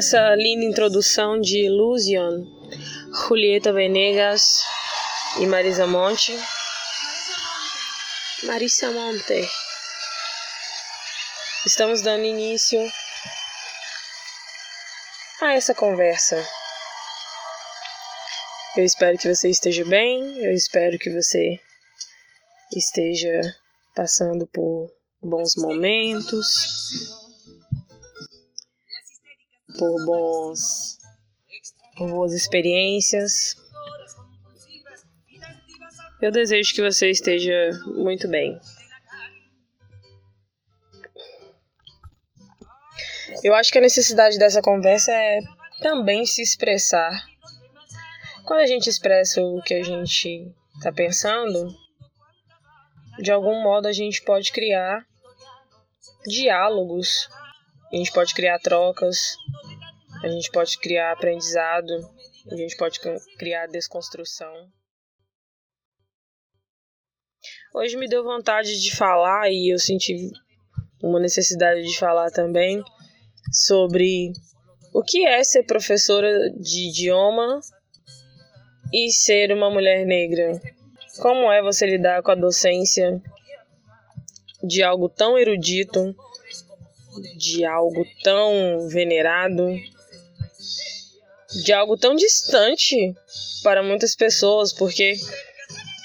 essa linda introdução de Illusion, Julieta Venegas e Marisa Monte. Marisa Monte. Estamos dando início a essa conversa. Eu espero que você esteja bem, eu espero que você esteja passando por bons momentos, por bons por boas experiências. Eu desejo que você esteja muito bem. Eu acho que a necessidade dessa conversa é também se expressar. Quando a gente expressa o que a gente está pensando, de algum modo a gente pode criar diálogos, a gente pode criar trocas, a gente pode criar aprendizado, a gente pode criar desconstrução. Hoje me deu vontade de falar e eu senti uma necessidade de falar também sobre o que é ser professora de idioma e ser uma mulher negra. Como é você lidar com a docência de algo tão erudito, de algo tão venerado, de algo tão distante para muitas pessoas, porque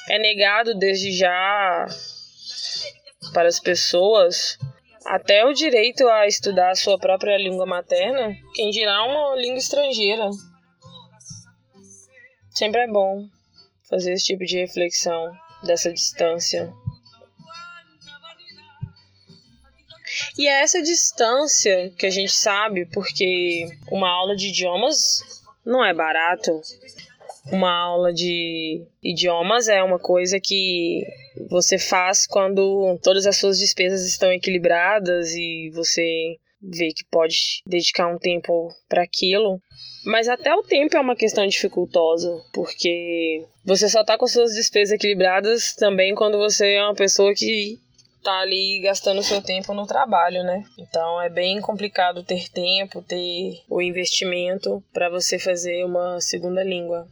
é negado desde já para as pessoas até o direito a estudar a sua própria língua materna, quem dirá uma língua estrangeira. Sempre é bom fazer esse tipo de reflexão dessa distância. E é essa distância que a gente sabe porque uma aula de idiomas não é barato. Uma aula de idiomas é uma coisa que você faz quando todas as suas despesas estão equilibradas e você vê que pode dedicar um tempo para aquilo. Mas até o tempo é uma questão dificultosa, porque você só tá com suas despesas equilibradas também quando você é uma pessoa que tá ali gastando seu tempo no trabalho, né? Então é bem complicado ter tempo, ter o investimento para você fazer uma segunda língua.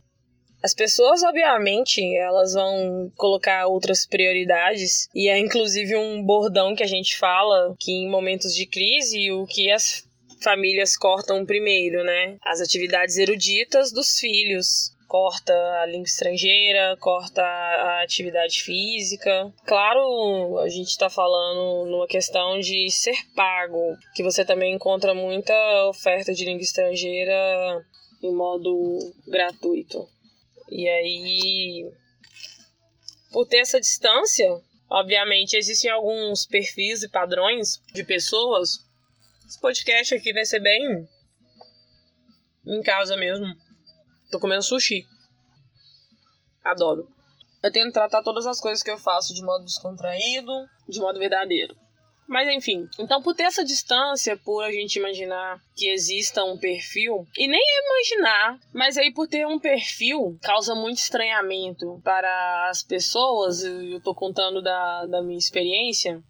As pessoas, obviamente, elas vão colocar outras prioridades e é inclusive um bordão que a gente fala que em momentos de crise o que as famílias cortam primeiro, né? As atividades eruditas dos filhos, corta a língua estrangeira, corta a atividade física. Claro, a gente está falando numa questão de ser pago, que você também encontra muita oferta de língua estrangeira em modo gratuito. E aí, por ter essa distância, obviamente existem alguns perfis e padrões de pessoas. Esse podcast aqui vai ser bem em casa mesmo. Tô comendo sushi. Adoro. Eu tento tratar todas as coisas que eu faço de modo descontraído, de modo verdadeiro. Mas enfim, então por ter essa distância, por a gente imaginar que exista um perfil, e nem imaginar, mas aí por ter um perfil, causa muito estranhamento para as pessoas, eu tô contando da, da minha experiência.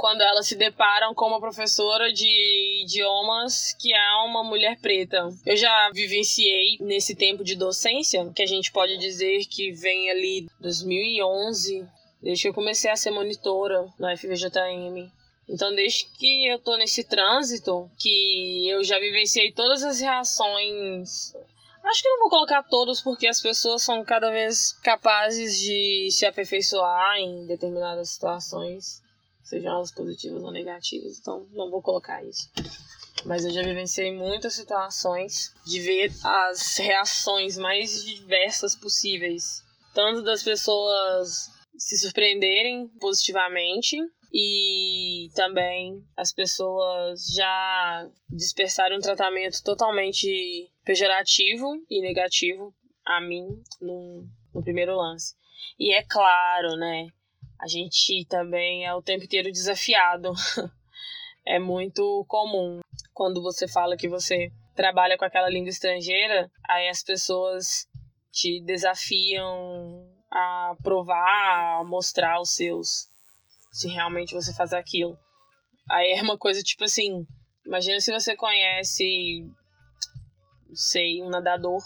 Quando elas se deparam com uma professora de idiomas que é uma mulher preta. Eu já vivenciei nesse tempo de docência, que a gente pode dizer que vem ali 2011, desde que eu comecei a ser monitora na FVJM. Então, desde que eu tô nesse trânsito, que eu já vivenciei todas as reações Acho que não vou colocar todos porque as pessoas são cada vez capazes de se aperfeiçoar em determinadas situações, sejam elas positivas ou negativas, então não vou colocar isso. Mas eu já vivenciei muitas situações de ver as reações mais diversas possíveis, tanto das pessoas se surpreenderem positivamente e também as pessoas já dispersaram um tratamento totalmente pejorativo e negativo a mim no, no primeiro lance. E é claro, né? A gente também é o tempo inteiro desafiado. é muito comum quando você fala que você trabalha com aquela língua estrangeira, aí as pessoas te desafiam a provar, a mostrar os seus se realmente você faz aquilo. Aí é uma coisa tipo assim, imagina se você conhece, sei, um nadador,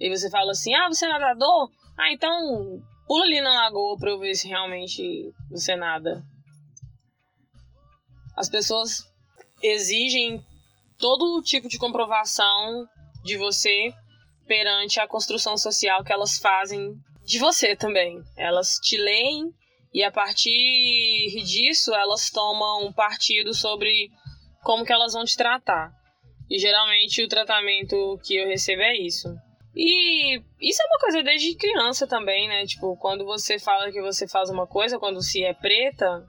e você fala assim, ah, você é nadador? Ah, então pula ali na lagoa pra eu ver se realmente você nada. As pessoas exigem todo tipo de comprovação de você perante a construção social que elas fazem de você também. Elas te leem e a partir disso, elas tomam partido sobre como que elas vão te tratar. E geralmente o tratamento que eu recebo é isso. E isso é uma coisa desde criança também, né? Tipo, quando você fala que você faz uma coisa, quando se é preta,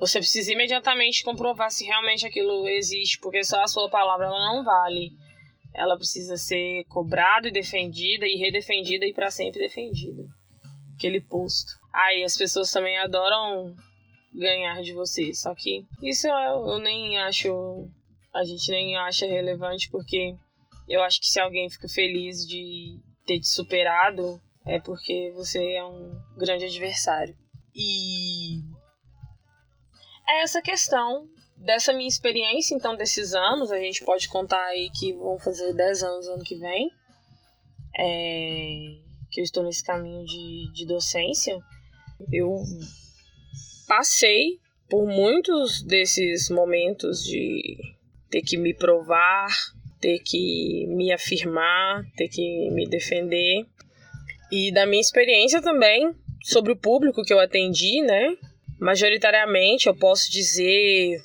você precisa imediatamente comprovar se realmente aquilo existe, porque só a sua palavra ela não vale. Ela precisa ser cobrada e defendida e redefendida e para sempre defendida. Aquele posto. Aí as pessoas também adoram ganhar de você. Só que isso eu, eu nem acho. A gente nem acha relevante, porque eu acho que se alguém fica feliz de ter te superado, é porque você é um grande adversário. E é essa questão dessa minha experiência, então, desses anos, a gente pode contar aí que vão fazer 10 anos ano que vem, é, que eu estou nesse caminho de, de docência. Eu passei por muitos desses momentos de ter que me provar, ter que me afirmar, ter que me defender. E da minha experiência também sobre o público que eu atendi, né? Majoritariamente eu posso dizer,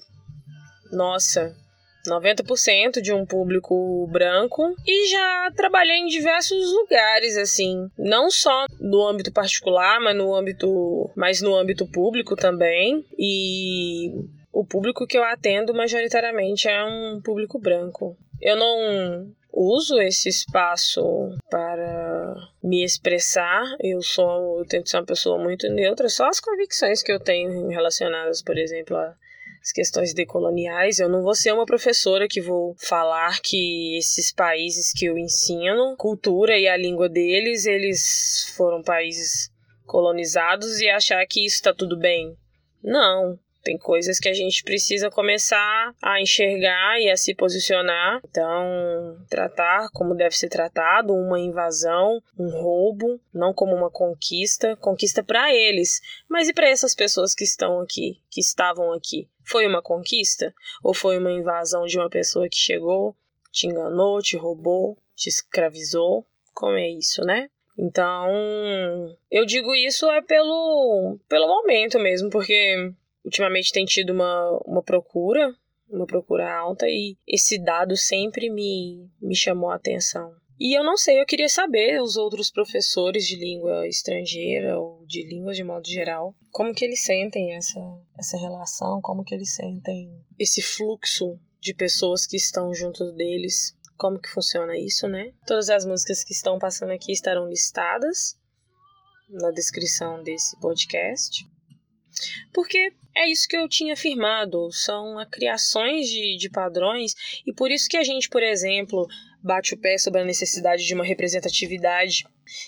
nossa, 90% de um público branco e já trabalhei em diversos lugares assim, não só no âmbito particular, mas no âmbito, mas no âmbito público também. E o público que eu atendo majoritariamente é um público branco. Eu não uso esse espaço para me expressar. Eu sou, eu tento ser uma pessoa muito neutra, só as convicções que eu tenho relacionadas, por exemplo, a as questões decoloniais. Eu não vou ser uma professora que vou falar que esses países que eu ensino, cultura e a língua deles, eles foram países colonizados e achar que isso está tudo bem. Não, tem coisas que a gente precisa começar a enxergar e a se posicionar. Então, tratar como deve ser tratado uma invasão, um roubo, não como uma conquista, conquista para eles, mas e para essas pessoas que estão aqui, que estavam aqui? Foi uma conquista ou foi uma invasão de uma pessoa que chegou, te enganou, te roubou, te escravizou? Como é isso, né? Então, eu digo isso é pelo, pelo momento mesmo, porque ultimamente tem tido uma, uma procura, uma procura alta, e esse dado sempre me, me chamou a atenção. E eu não sei, eu queria saber os outros professores de língua estrangeira ou de línguas de modo geral, como que eles sentem essa, essa relação, como que eles sentem esse fluxo de pessoas que estão junto deles, como que funciona isso, né? Todas as músicas que estão passando aqui estarão listadas na descrição desse podcast. Porque é isso que eu tinha afirmado, são criações de, de padrões, e por isso que a gente, por exemplo, bate o pé sobre a necessidade de uma representatividade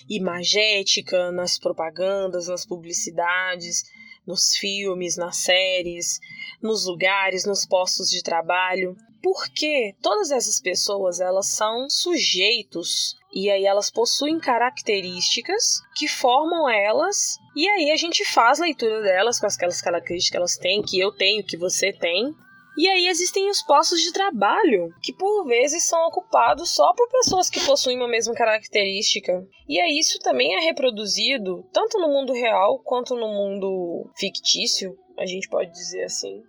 imagética nas propagandas, nas publicidades, nos filmes, nas séries, nos lugares, nos postos de trabalho. Porque todas essas pessoas, elas são sujeitos. E aí elas possuem características que formam elas. E aí a gente faz leitura delas com aquelas características que elas têm, que eu tenho, que você tem, e aí existem os postos de trabalho, que por vezes são ocupados só por pessoas que possuem uma mesma característica. E aí isso também é reproduzido tanto no mundo real quanto no mundo fictício, a gente pode dizer assim.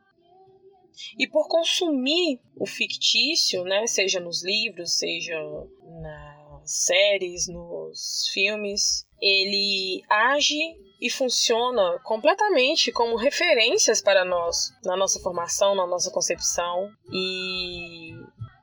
E por consumir o fictício, né, seja nos livros, seja nas séries, nos filmes, ele age e funciona completamente como referências para nós, na nossa formação, na nossa concepção. E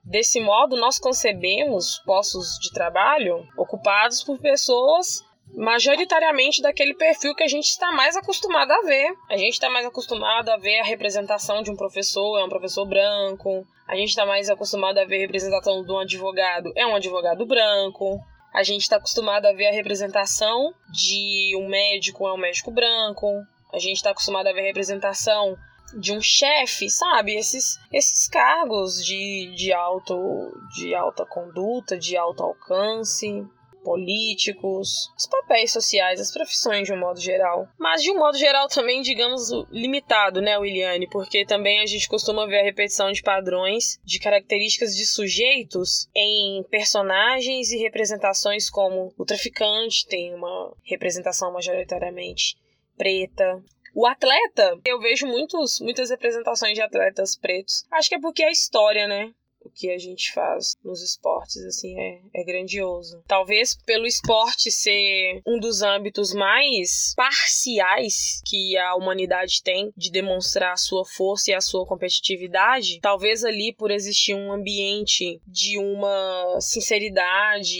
desse modo, nós concebemos postos de trabalho ocupados por pessoas majoritariamente daquele perfil que a gente está mais acostumado a ver. A gente está mais acostumado a ver a representação de um professor, é um professor branco. A gente está mais acostumado a ver a representação de um advogado, é um advogado branco. A gente está acostumado a ver a representação de um médico, é um médico branco. A gente está acostumado a ver a representação de um chefe, sabe? Esses, esses cargos de, de, alto, de alta conduta, de alto alcance políticos, os papéis sociais, as profissões de um modo geral. Mas de um modo geral também, digamos, limitado, né, Williane? Porque também a gente costuma ver a repetição de padrões, de características de sujeitos em personagens e representações como o traficante tem uma representação majoritariamente preta, o atleta, eu vejo muitos, muitas representações de atletas pretos. Acho que é porque é a história, né? O que a gente faz nos esportes, assim, é, é grandioso. Talvez pelo esporte ser um dos âmbitos mais parciais que a humanidade tem de demonstrar a sua força e a sua competitividade, talvez ali por existir um ambiente de uma sinceridade,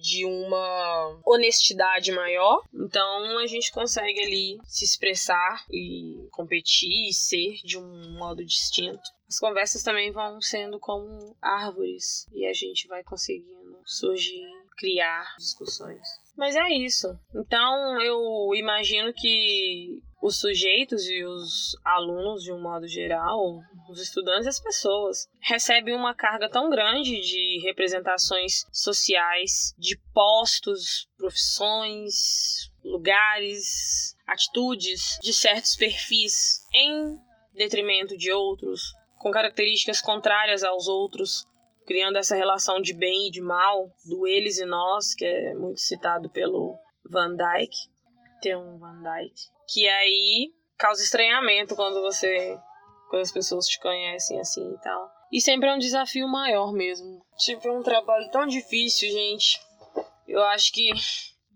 de uma honestidade maior, então a gente consegue ali se expressar e competir e ser de um modo distinto as conversas também vão sendo como árvores e a gente vai conseguindo surgir, criar discussões. Mas é isso. Então eu imagino que os sujeitos e os alunos, de um modo geral, os estudantes e as pessoas, recebem uma carga tão grande de representações sociais, de postos, profissões, lugares, atitudes de certos perfis em detrimento de outros, com características contrárias aos outros, criando essa relação de bem e de mal, do eles e nós, que é muito citado pelo Van Dyke, tem um Van Dyke, que aí causa estranhamento quando você quando as pessoas te conhecem assim e tal. E sempre é um desafio maior mesmo. Tipo, é um trabalho tão difícil, gente. Eu acho que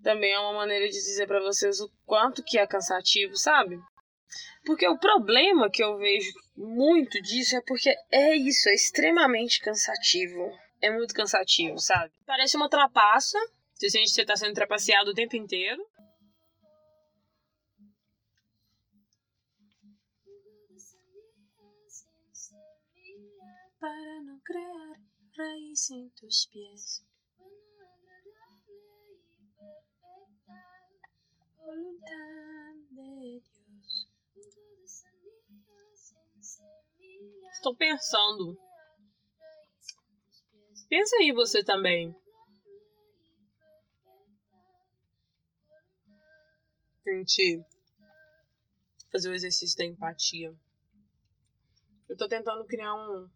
também é uma maneira de dizer para vocês o quanto que é cansativo, sabe? Porque o problema que eu vejo muito disso é porque é isso, é extremamente cansativo. É muito cansativo, sabe? Parece uma trapaça. Você sente que você tá sendo trapaceado o tempo inteiro. Para não criar raiz em tus pies. Voluntad de. Estou pensando. Pensa aí você também. Tente fazer o exercício da empatia. Eu tô tentando criar um,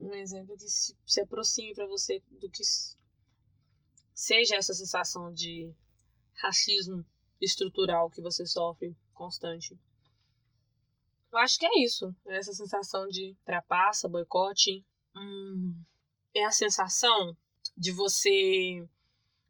um exemplo que se, se aproxime para você do que seja essa sensação de racismo estrutural que você sofre constante. Eu acho que é isso. Essa sensação de trapaça, boicote. Hum, é a sensação de você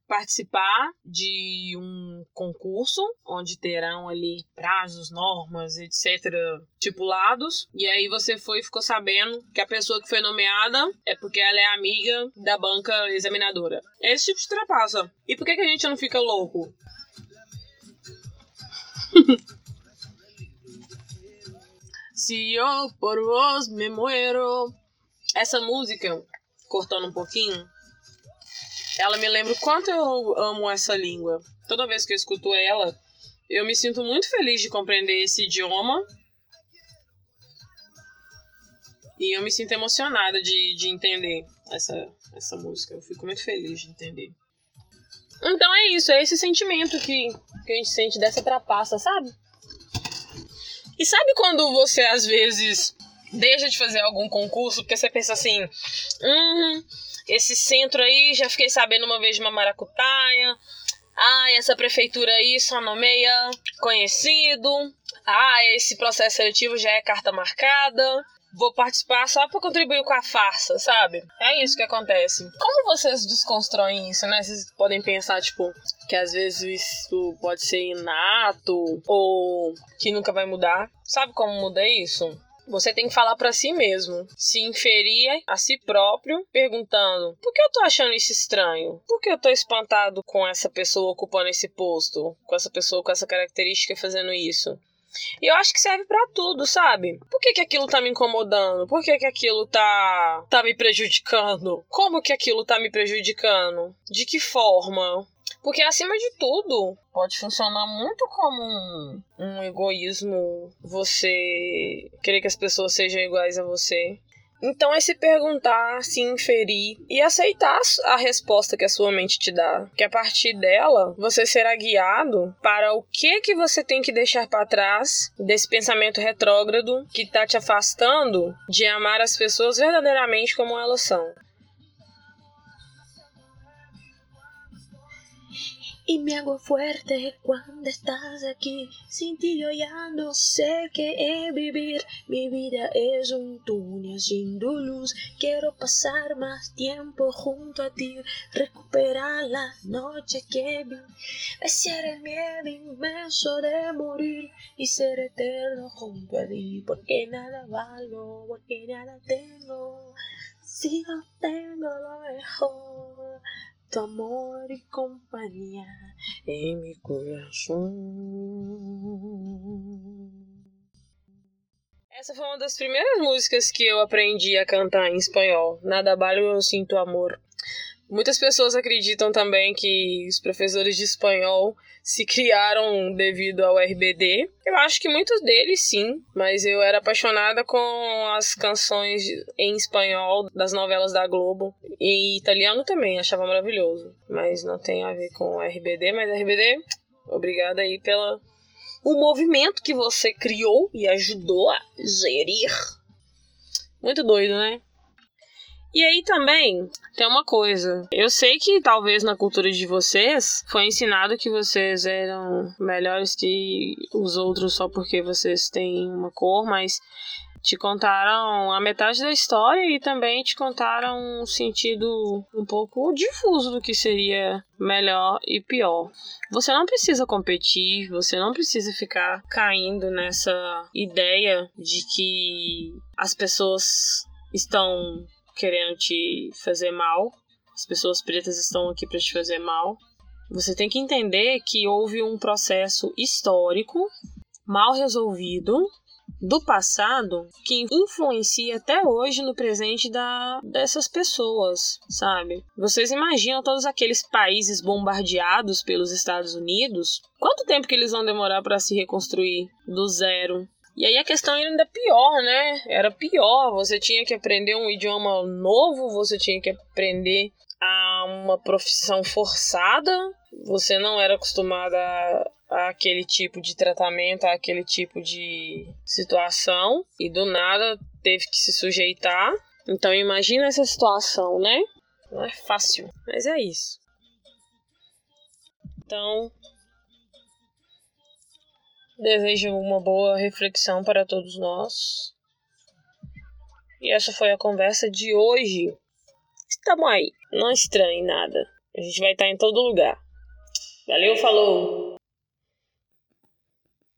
participar de um concurso onde terão ali prazos, normas, etc. estipulados. E aí você foi e ficou sabendo que a pessoa que foi nomeada é porque ela é amiga da banca examinadora. É esse tipo de trapaça. E por que, que a gente não fica louco? Se eu por vos me muero. Essa música, cortando um pouquinho, ela me lembra o quanto eu amo essa língua. Toda vez que eu escuto ela, Eu me sinto muito feliz de compreender esse idioma. E eu me sinto emocionada de, de entender essa, essa música. Eu fico muito feliz de entender. Então é isso, é esse sentimento que, que a gente sente dessa trapaça, sabe? E sabe quando você às vezes deixa de fazer algum concurso porque você pensa assim: hum, esse centro aí já fiquei sabendo uma vez de uma maracutaia. Ah, essa prefeitura aí só nomeia conhecido. Ah, esse processo seletivo já é carta marcada vou participar só para contribuir com a farsa, sabe? É isso que acontece. Como vocês desconstroem isso, né? Vocês podem pensar, tipo, que às vezes isso pode ser inato ou que nunca vai mudar. Sabe como muda isso? Você tem que falar para si mesmo, se inferir a si próprio, perguntando: por que eu tô achando isso estranho? Por que eu tô espantado com essa pessoa ocupando esse posto? Com essa pessoa com essa característica fazendo isso? E eu acho que serve para tudo, sabe? Por que, que aquilo tá me incomodando? Por que, que aquilo tá, tá me prejudicando? Como que aquilo tá me prejudicando? De que forma? Porque acima de tudo, pode funcionar muito como um, um egoísmo você querer que as pessoas sejam iguais a você. Então é se perguntar, se inferir e aceitar a resposta que a sua mente te dá, que a partir dela você será guiado para o que que você tem que deixar para trás desse pensamento retrógrado que está te afastando de amar as pessoas verdadeiramente como elas são. Y me hago fuerte cuando estás aquí. Sin ti yo ya no sé qué es vivir. Mi vida es un túnel sin luz. Quiero pasar más tiempo junto a ti, recuperar la noche que vi. Vencer el miedo inmenso de morir y ser eterno junto a ti. Porque nada valgo, porque nada tengo. Si no tengo lo mejor. Tu amor e companhia em meu coração. Essa foi uma das primeiras músicas que eu aprendi a cantar em espanhol. Nada vale eu sinto amor. Muitas pessoas acreditam também que os professores de espanhol se criaram devido ao RBD. Eu acho que muitos deles sim, mas eu era apaixonada com as canções em espanhol das novelas da Globo e italiano também, achava maravilhoso, mas não tem a ver com RBD, mas RBD, obrigada aí pela o movimento que você criou e ajudou a gerir. Muito doido, né? E aí também tem uma coisa. Eu sei que talvez na cultura de vocês foi ensinado que vocês eram melhores que os outros só porque vocês têm uma cor, mas te contaram a metade da história e também te contaram um sentido um pouco difuso do que seria melhor e pior. Você não precisa competir, você não precisa ficar caindo nessa ideia de que as pessoas estão querendo te fazer mal. As pessoas pretas estão aqui para te fazer mal. Você tem que entender que houve um processo histórico mal resolvido do passado que influencia até hoje no presente da, dessas pessoas, sabe? Vocês imaginam todos aqueles países bombardeados pelos Estados Unidos? Quanto tempo que eles vão demorar para se reconstruir do zero? E aí a questão era ainda pior, né? Era pior. Você tinha que aprender um idioma novo, você tinha que aprender a uma profissão forçada. Você não era acostumada a, aquele tipo de tratamento, a aquele tipo de situação. E do nada teve que se sujeitar. Então imagina essa situação, né? Não é fácil, mas é isso. Então, Desejo uma boa reflexão para todos nós. E essa foi a conversa de hoje. Estamos aí. Não estranhe nada. A gente vai estar em todo lugar. Valeu, falou!